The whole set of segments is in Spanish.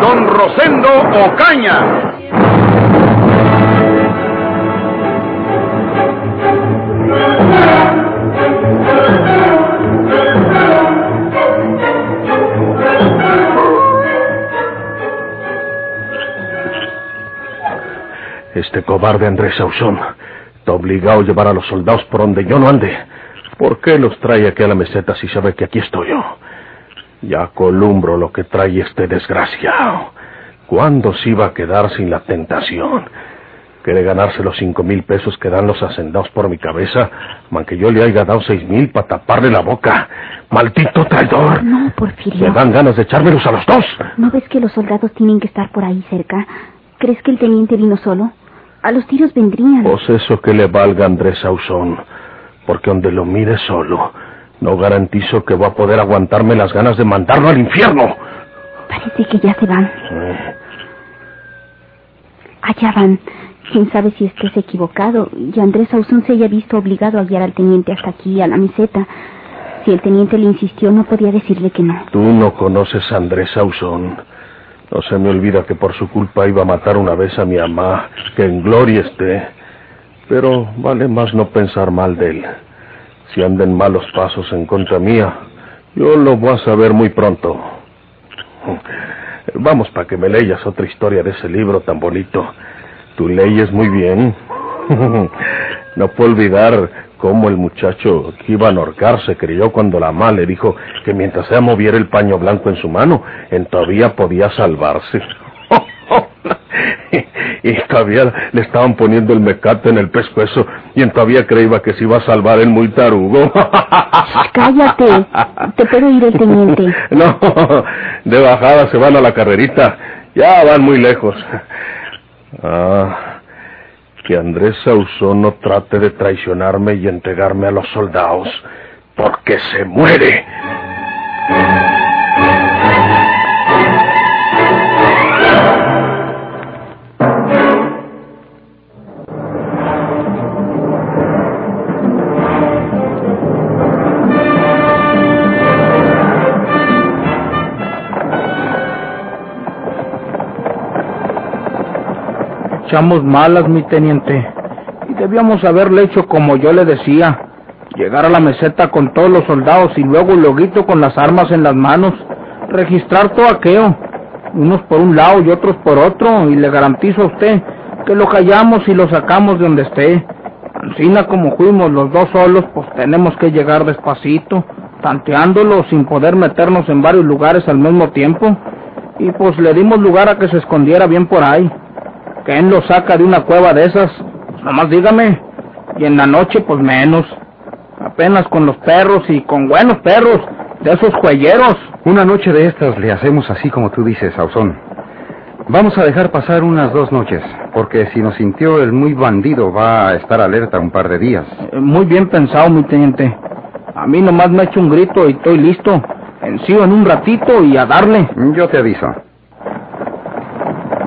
don Rosendo Ocaña. Este cobarde Andrés Sauzón está obligado a llevar a los soldados por donde yo no ande. ¿Por qué los trae aquí a la meseta si sabe que aquí estoy yo? Ya columbro lo que trae este desgraciado. ¿Cuándo se iba a quedar sin la tentación? Quiere ganarse los cinco mil pesos que dan los hacendados por mi cabeza, aunque yo le haya dado seis mil para taparle la boca. ¡Maldito traidor! No, Porfirio. Me dan ganas de echármelos a los dos. ¿No ves que los soldados tienen que estar por ahí cerca? ¿Crees que el teniente vino solo? A los tiros vendrían. Pues eso que le valga a Andrés Sauzón, porque donde lo mire solo, no garantizo que va a poder aguantarme las ganas de mandarlo al infierno. Parece que ya se van. Allá van. Quién sabe si estés equivocado y Andrés Sauzón se haya visto obligado a guiar al teniente hasta aquí, a la meseta. Si el teniente le insistió, no podía decirle que no. Tú no conoces a Andrés Sauzón. No se me olvida que por su culpa iba a matar una vez a mi mamá, que en gloria esté. Pero vale más no pensar mal de él. Si anda en malos pasos en contra mía, yo lo voy a saber muy pronto. Vamos para que me leas otra historia de ese libro tan bonito. Tú leyes muy bien. No puedo olvidar cómo el muchacho que iba a ahorcarse creyó cuando la mamá le dijo que mientras ella moviera el paño blanco en su mano, en todavía podía salvarse. y todavía le estaban poniendo el mecate en el pescuezo y todavía creía que se iba a salvar el muy tarugo. Cállate. Te puedo ir el teniente. No, de bajada se van a la carrerita. Ya van muy lejos. Ah, que Andrés Sauzón no trate de traicionarme y entregarme a los soldados, porque se muere. Echamos malas, mi teniente. Y debíamos haberle hecho como yo le decía. Llegar a la meseta con todos los soldados y luego loguito con las armas en las manos. Registrar todo aquello. Unos por un lado y otros por otro. Y le garantizo a usted que lo callamos y lo sacamos de donde esté. Ancina como fuimos los dos solos, pues tenemos que llegar despacito, tanteándolo sin poder meternos en varios lugares al mismo tiempo. Y pues le dimos lugar a que se escondiera bien por ahí. ¿Quién lo saca de una cueva de esas? Pues nomás dígame. Y en la noche, pues menos. Apenas con los perros y con buenos perros, de esos juelleros. Una noche de estas le hacemos así como tú dices, Sauzón. Vamos a dejar pasar unas dos noches, porque si nos sintió el muy bandido va a estar alerta un par de días. Eh, Muy bien pensado, mi teniente. A mí nomás me echo un grito y estoy listo. Encío en un ratito y a darle. Yo te aviso.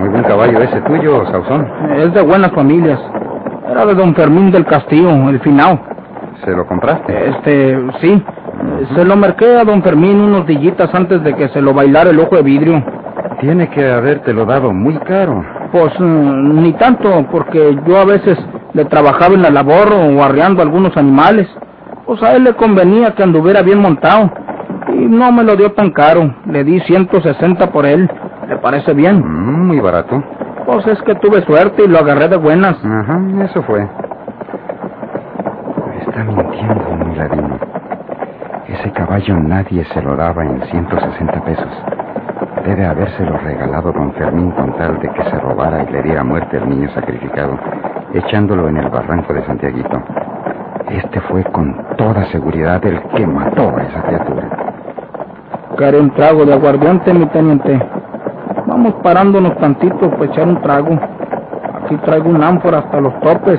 Muy buen caballo ese tuyo, Sauzón. Es de buenas familias. Era de don Fermín del Castillo, el finao. ¿Se lo compraste? Este, sí. Se lo merqué a don Fermín unos dillitas antes de que se lo bailara el ojo de vidrio. Tiene que habértelo dado muy caro. Pues mm, ni tanto, porque yo a veces le trabajaba en la labor o arreando algunos animales. Pues a él le convenía que anduviera bien montado. Y no me lo dio tan caro. Le di 160 por él. ¿Le parece bien? Mm, muy barato. Pues es que tuve suerte y lo agarré de buenas. Ajá, eso fue. Está mintiendo, muy ladino. Ese caballo nadie se lo daba en 160 pesos. Debe habérselo regalado don Fermín con tal de que se robara y le diera muerte al niño sacrificado, echándolo en el barranco de Santiaguito. Este fue con toda seguridad el que mató a esa criatura. Quería un trago de aguardiente, mi teniente. Vamos parándonos tantito para echar un trago. Aquí traigo un ánfora hasta los topes.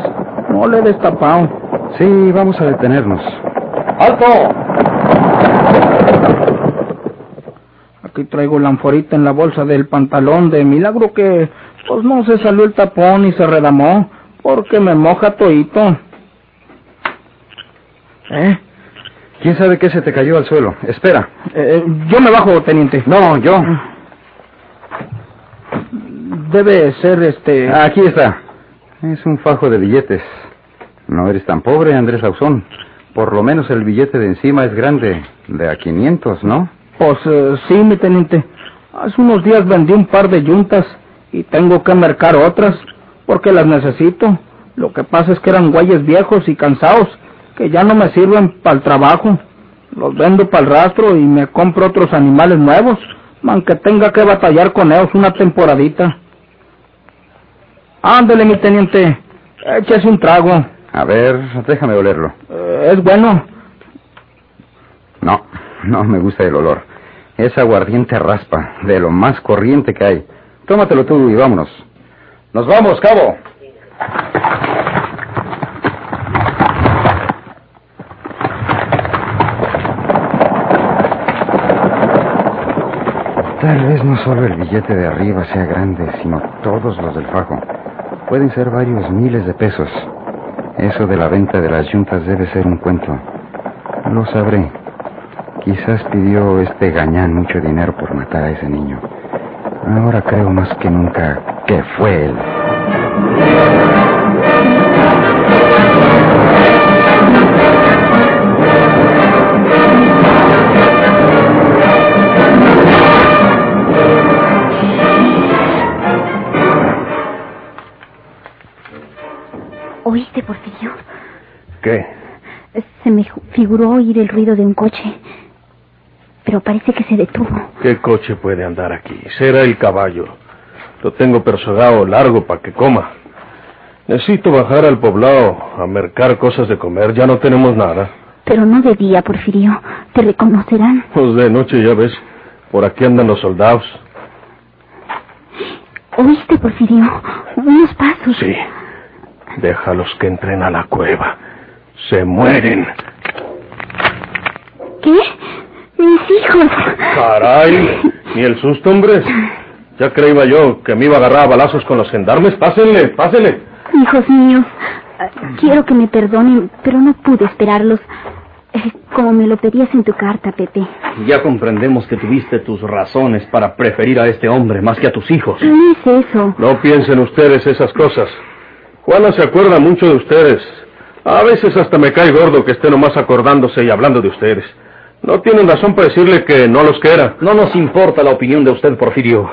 No le he destapado. Sí, vamos a detenernos. ¡Alto! Aquí traigo la anforita en la bolsa del pantalón de milagro que pues no se salió el tapón y se redamó porque me moja toito. ¿Eh? ¿Quién sabe qué se te cayó al suelo? Espera. Eh, yo me bajo, teniente. No, yo. Debe ser este... Aquí está. Es un fajo de billetes. No eres tan pobre, Andrés Ausón. Por lo menos el billete de encima es grande, de a 500, ¿no? Pues eh, sí, mi teniente. Hace unos días vendí un par de yuntas y tengo que mercar otras porque las necesito. Lo que pasa es que eran guayes viejos y cansados que ya no me sirven para el trabajo. Los vendo para el rastro y me compro otros animales nuevos, aunque tenga que batallar con ellos una temporadita. Ándele, mi teniente, échese un trago. A ver, déjame olerlo. Eh, es bueno. No, no me gusta el olor. Es aguardiente raspa, de lo más corriente que hay. Tómatelo tú y vámonos. Nos vamos, cabo. Tal vez no solo el billete de arriba sea grande, sino todos los del fajo. Pueden ser varios miles de pesos. Eso de la venta de las yuntas debe ser un cuento. Lo sabré. Quizás pidió este gañán mucho dinero por matar a ese niño. Ahora creo más que nunca que fue él. ¿Oíste, Porfirio? ¿Qué? Se me figuró oír el ruido de un coche. Pero parece que se detuvo. ¿Qué coche puede andar aquí? Será el caballo. Lo tengo persogado largo para que coma. Necesito bajar al poblado a mercar cosas de comer. Ya no tenemos nada. Pero no de día, Porfirio. Te reconocerán. Pues de noche, ya ves. Por aquí andan los soldados. ¿Oíste, Porfirio? Unos pasos. Sí. Déjalos que entren a la cueva. Se mueren. ¿Qué? Mis hijos. Caray. Ni el susto, hombres. Ya creía yo que me iba a agarrar a balazos con los gendarmes. Pásenle, pásenle. Hijos míos, quiero que me perdonen, pero no pude esperarlos. Eh, Como me lo pedías en tu carta, Pepe. Ya comprendemos que tuviste tus razones para preferir a este hombre más que a tus hijos. No es eso. No piensen ustedes esas cosas. Juana se acuerda mucho de ustedes. A veces hasta me cae gordo que esté nomás acordándose y hablando de ustedes. No tienen razón para decirle que no los quiera. No nos importa la opinión de usted, Porfirio.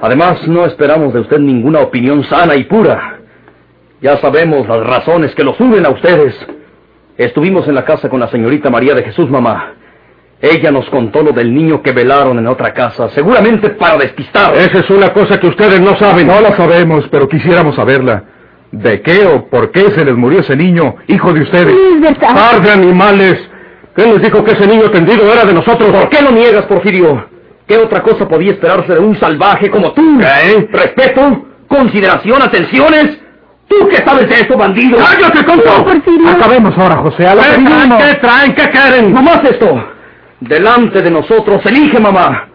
Además, no esperamos de usted ninguna opinión sana y pura. Ya sabemos las razones que lo suben a ustedes. Estuvimos en la casa con la señorita María de Jesús, mamá. Ella nos contó lo del niño que velaron en otra casa, seguramente para despistar. Esa es una cosa que ustedes no saben. No la sabemos, pero quisiéramos saberla. ¿De qué o por qué se les murió ese niño, hijo de ustedes? Es verdad. ¡Par de animales! ¿Quién les dijo que ese niño tendido era de nosotros? ¿Por qué lo niegas, Porfirio? ¿Qué otra cosa podía esperarse de un salvaje como tú? ¿Qué? ¿Respeto? ¿Consideración? ¿Atenciones? ¿Tú qué sabes de eso, bandido? ¡Cállate, tonto! Porfirio. Acabemos ahora, José. A ¿Qué traen? ¿Qué traen? ¿Qué quieren? Nomás esto. Delante de nosotros, elige, mamá.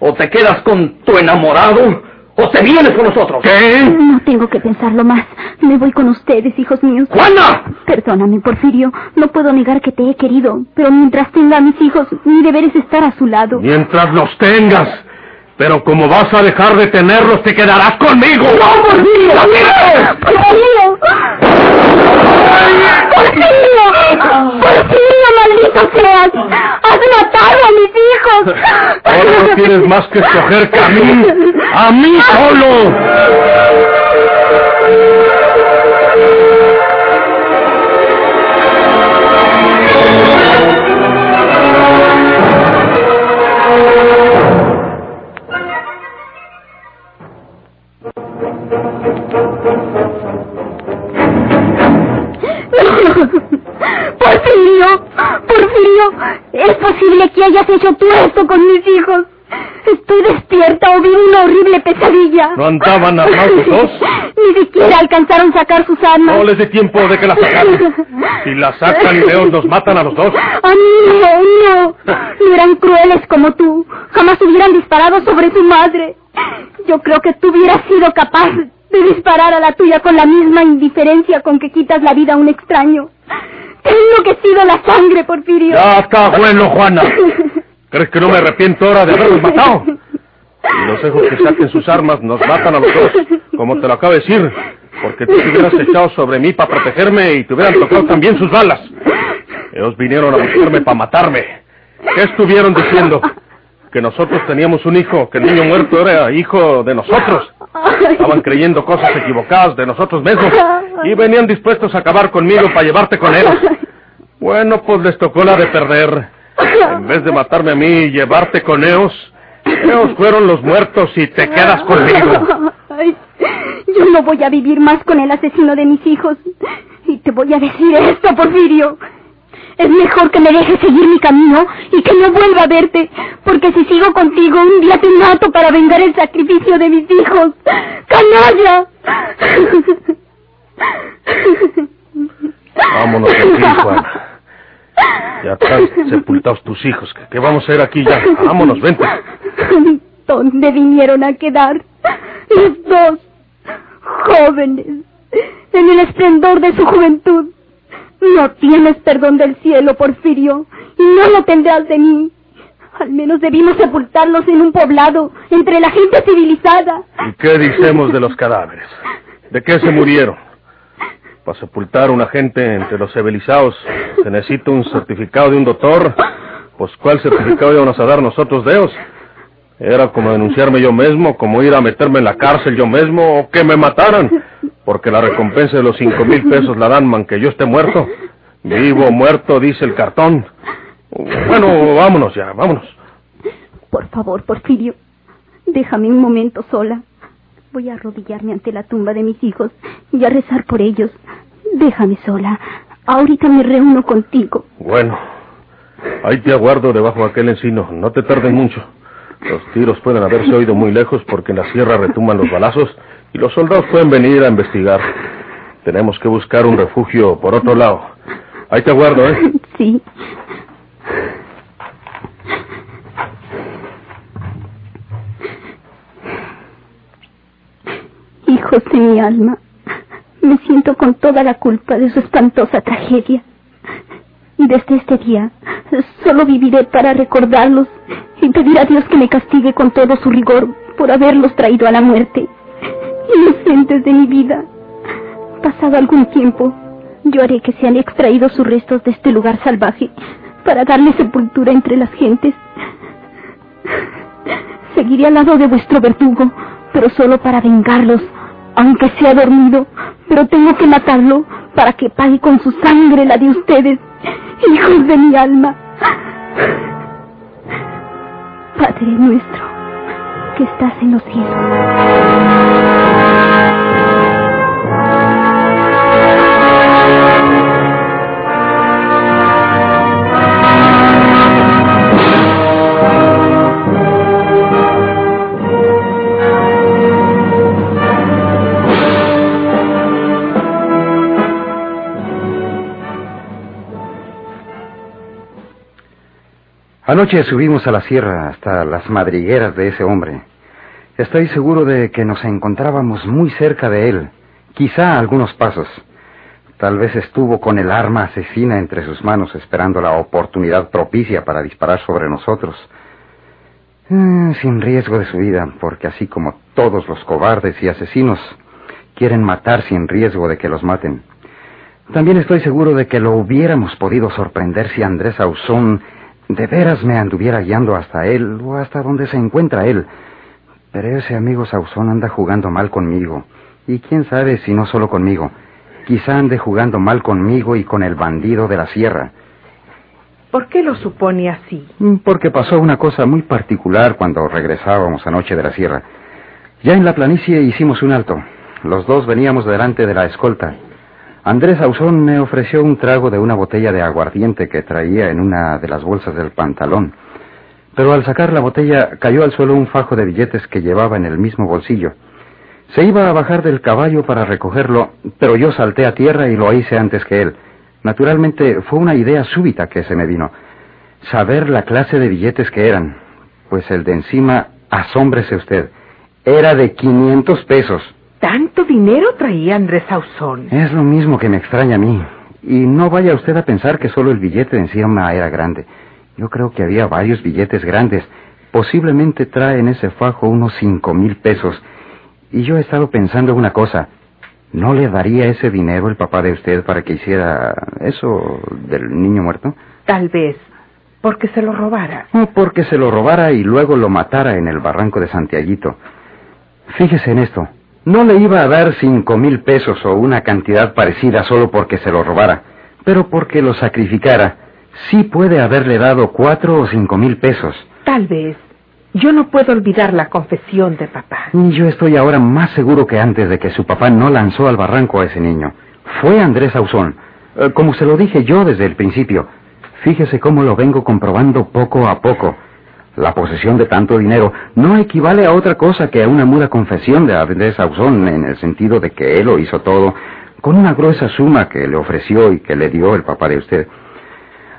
O te quedas con tu enamorado, o te vienes con nosotros. ¿Qué? No tengo que pensarlo más. Me voy con ustedes, hijos míos. ¡Juana! Perdóname, Porfirio. No puedo negar que te he querido, pero mientras tenga a mis hijos, mi deber es estar a su lado. Mientras los tengas. Pero como vas a dejar de tenerlos, te quedarás conmigo. ¡No, ¡Porfirio! ¡Porfirio! ¡Porfirio, maldito seas! ¡Has matado a mis hijos! Ahora no tienes más que escoger que a mí. ¡A mí solo! Andaban armados dos? Ni siquiera alcanzaron a sacar sus armas. No les dé tiempo de que la sacaran. Si la sacan y Leos nos matan a los dos. ¡Ah, no, no! No eran crueles como tú. Jamás hubieran disparado sobre tu madre. Yo creo que tú hubieras sido capaz de disparar a la tuya con la misma indiferencia con que quitas la vida a un extraño. Te he enloquecido la sangre, Porfirio. Ya está bueno, Juana. ¿Crees que no me arrepiento ahora de haberlos matado? Y los dejo que saquen sus armas, nos matan a los dos, como te lo acabo de decir, porque tú te hubieras echado sobre mí para protegerme y te hubieran tocado también sus balas. Ellos vinieron a buscarme para matarme. ¿Qué estuvieron diciendo? Que nosotros teníamos un hijo, que el niño muerto era hijo de nosotros. Estaban creyendo cosas equivocadas de nosotros mismos y venían dispuestos a acabar conmigo para llevarte con ellos. Bueno, pues les tocó la de perder. En vez de matarme a mí y llevarte con ellos, ellos fueron los muertos y te quedas conmigo. Ay, yo no voy a vivir más con el asesino de mis hijos. Y te voy a decir esto, Porfirio. Es mejor que me dejes seguir mi camino y que no vuelva a verte, porque si sigo contigo un día te mato para vengar el sacrificio de mis hijos. ¡Canalla! Vámonos aquí, Juan. Ya están sepultados tus hijos. ¿Qué, vamos a hacer aquí ya? Vámonos, vente. ¿Dónde vinieron a quedar? Los dos jóvenes, en el esplendor de su juventud. No tienes perdón del cielo, Porfirio, y no lo tendrás de mí. Al menos debimos sepultarlos en un poblado, entre la gente civilizada. ¿Y qué decimos de los cadáveres? ¿De qué se murieron? Para sepultar a una gente entre los civilizados se necesita un certificado de un doctor. Pues ¿cuál certificado íbamos a dar nosotros ellos? Era como denunciarme yo mismo, como ir a meterme en la cárcel yo mismo, o que me mataran, porque la recompensa de los cinco mil pesos la dan, man que yo esté muerto. Vivo muerto, dice el cartón. Bueno, vámonos ya, vámonos. Por favor, Porfirio, déjame un momento sola. Voy a arrodillarme ante la tumba de mis hijos y a rezar por ellos. Déjame sola. Ahorita me reúno contigo. Bueno, ahí te aguardo debajo de aquel encino. No te tardes mucho. Los tiros pueden haberse oído muy lejos porque en la sierra retumban los balazos y los soldados pueden venir a investigar. Tenemos que buscar un refugio por otro lado. Ahí te aguardo, ¿eh? Sí. Hijos de mi alma, me siento con toda la culpa de su espantosa tragedia. Y desde este día solo viviré para recordarlos y pedir a Dios que me castigue con todo su rigor por haberlos traído a la muerte. Inocentes de mi vida. Pasado algún tiempo, yo haré que sean extraídos sus restos de este lugar salvaje para darle sepultura entre las gentes. Seguiré al lado de vuestro verdugo, pero solo para vengarlos, aunque sea dormido, pero tengo que matarlo para que pague con su sangre la de ustedes, hijos de mi alma. Padre nuestro, que estás en los cielos. Anoche subimos a la sierra hasta las madrigueras de ese hombre. Estoy seguro de que nos encontrábamos muy cerca de él, quizá a algunos pasos. Tal vez estuvo con el arma asesina entre sus manos esperando la oportunidad propicia para disparar sobre nosotros. Eh, sin riesgo de su vida, porque así como todos los cobardes y asesinos quieren matar sin riesgo de que los maten. También estoy seguro de que lo hubiéramos podido sorprender si Andrés Ausón de veras me anduviera guiando hasta él o hasta donde se encuentra él. Pero ese amigo Sauzón anda jugando mal conmigo. Y quién sabe si no solo conmigo. Quizá ande jugando mal conmigo y con el bandido de la sierra. ¿Por qué lo supone así? Mm, Porque pasó una cosa muy particular cuando regresábamos anoche de la sierra. Ya en la planicie hicimos un alto. Los dos veníamos delante de la escolta. Andrés Ausón me ofreció un trago de una botella de aguardiente que traía en una de las bolsas del pantalón. pero al sacar la botella cayó al suelo un fajo de billetes que llevaba en el mismo bolsillo. Se iba a bajar del caballo para recogerlo, pero yo salté a tierra y lo hice antes que él. Naturalmente fue una idea súbita que se me vino. Saber la clase de billetes que eran. Pues el de encima, asómbrese usted, era de 500 pesos. ¿Tanto dinero traía Andrés Ausón? Es lo mismo que me extraña a mí. Y no vaya usted a pensar que solo el billete de encima era grande. Yo creo que había varios billetes grandes. Posiblemente trae en ese fajo unos cinco mil pesos. Y yo he estado pensando una cosa. ¿No le daría ese dinero el papá de usted para que hiciera eso del niño muerto? Tal vez. Porque se lo robara. No, porque se lo robara y luego lo matara en el barranco de Santiaguito. Fíjese en esto. No le iba a dar cinco mil pesos o una cantidad parecida solo porque se lo robara, pero porque lo sacrificara. Sí puede haberle dado cuatro o cinco mil pesos. Tal vez. Yo no puedo olvidar la confesión de papá. Y yo estoy ahora más seguro que antes de que su papá no lanzó al barranco a ese niño. Fue Andrés Ausón. Eh, como se lo dije yo desde el principio. Fíjese cómo lo vengo comprobando poco a poco. La posesión de tanto dinero no equivale a otra cosa que a una muda confesión de Andrés Ausón en el sentido de que él lo hizo todo con una gruesa suma que le ofreció y que le dio el papá de usted.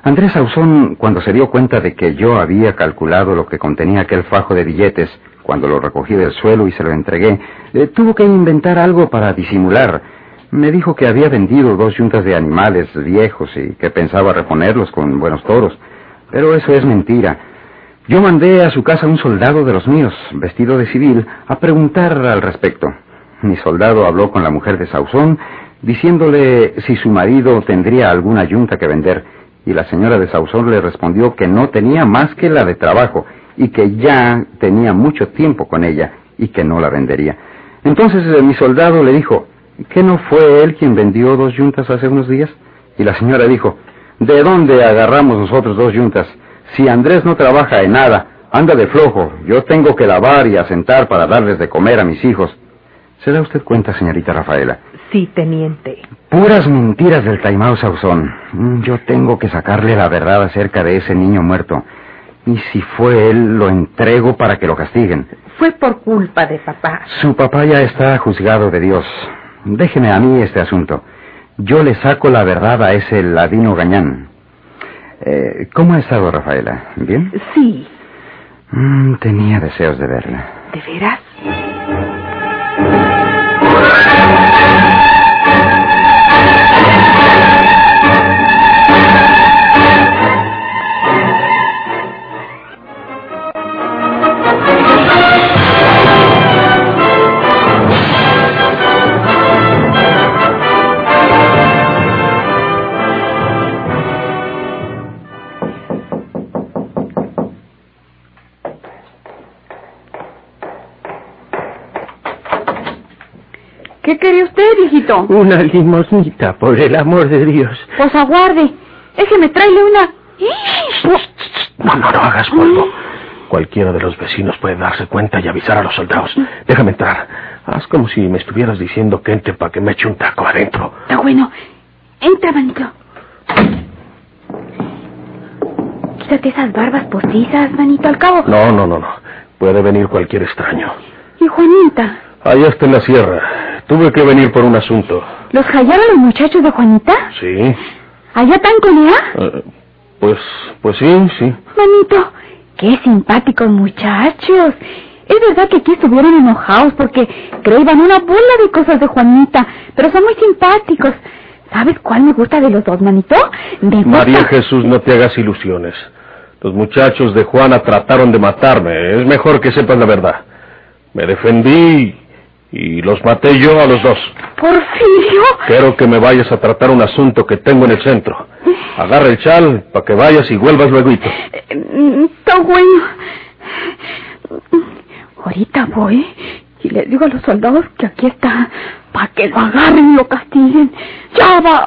Andrés Ausón, cuando se dio cuenta de que yo había calculado lo que contenía aquel fajo de billetes, cuando lo recogí del suelo y se lo entregué, eh, tuvo que inventar algo para disimular. Me dijo que había vendido dos yuntas de animales viejos y que pensaba reponerlos con buenos toros. Pero eso es mentira. Yo mandé a su casa un soldado de los míos, vestido de civil, a preguntar al respecto. Mi soldado habló con la mujer de Sauzón, diciéndole si su marido tendría alguna yunta que vender, y la señora de Sauzón le respondió que no tenía más que la de trabajo, y que ya tenía mucho tiempo con ella, y que no la vendería. Entonces eh, mi soldado le dijo, ¿que no fue él quien vendió dos yuntas hace unos días? Y la señora dijo, ¿de dónde agarramos nosotros dos yuntas? Si Andrés no trabaja en nada, anda de flojo, yo tengo que lavar y asentar para darles de comer a mis hijos. ¿Se da usted cuenta, señorita Rafaela? Sí, teniente. Puras mentiras del taimado Sauzón. Mm, Yo tengo que sacarle la verdad acerca de ese niño muerto. Y si fue él, lo entrego para que lo castiguen. Fue por culpa de papá. Su papá ya está juzgado de Dios. Déjeme a mí este asunto. Yo le saco la verdad a ese ladino gañán. Eh, ¿Cómo ha estado Rafaela? ¿Bien? Sí. Mm, tenía deseos de verla. ¿De veras? Viejito? Una limosnita, por el amor de Dios. Pues aguarde. Déjeme traerle una. No, no, no hagas polvo. Cualquiera de los vecinos puede darse cuenta y avisar a los soldados. Déjame entrar. Haz como si me estuvieras diciendo que entre para que me eche un taco adentro. Está bueno. Entra, manito. Quítate esas barbas postizas, manito, al cabo. No, no, no, no. Puede venir cualquier extraño. ¿Y Juanita? Allá está en la sierra. Tuve que venir por un asunto. ¿Los hallaron los muchachos de Juanita? Sí. ¿Allá tan con ella? Eh, pues, pues sí, sí. Manito, qué simpáticos muchachos. Es verdad que aquí estuvieron enojados porque creían una bola de cosas de Juanita, pero son muy simpáticos. ¿Sabes cuál me gusta de los dos, manito? Gusta... María Jesús, no te hagas ilusiones. Los muchachos de Juana trataron de matarme. Es mejor que sepas la verdad. Me defendí y los maté yo a los dos. Porfirio. Quiero que me vayas a tratar un asunto que tengo en el centro. Agarra el chal para que vayas y vuelvas luego. Eh, Está bueno. Ahorita voy y le digo a los soldados que aquí está para que lo agarren y lo castiguen. Ya va.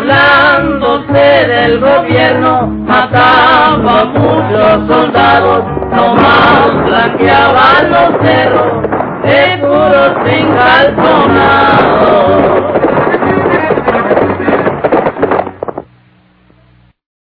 burlándose del gobierno, mataba a muchos soldados, nomás blanqueaban los cerros, seguros sin calzonado.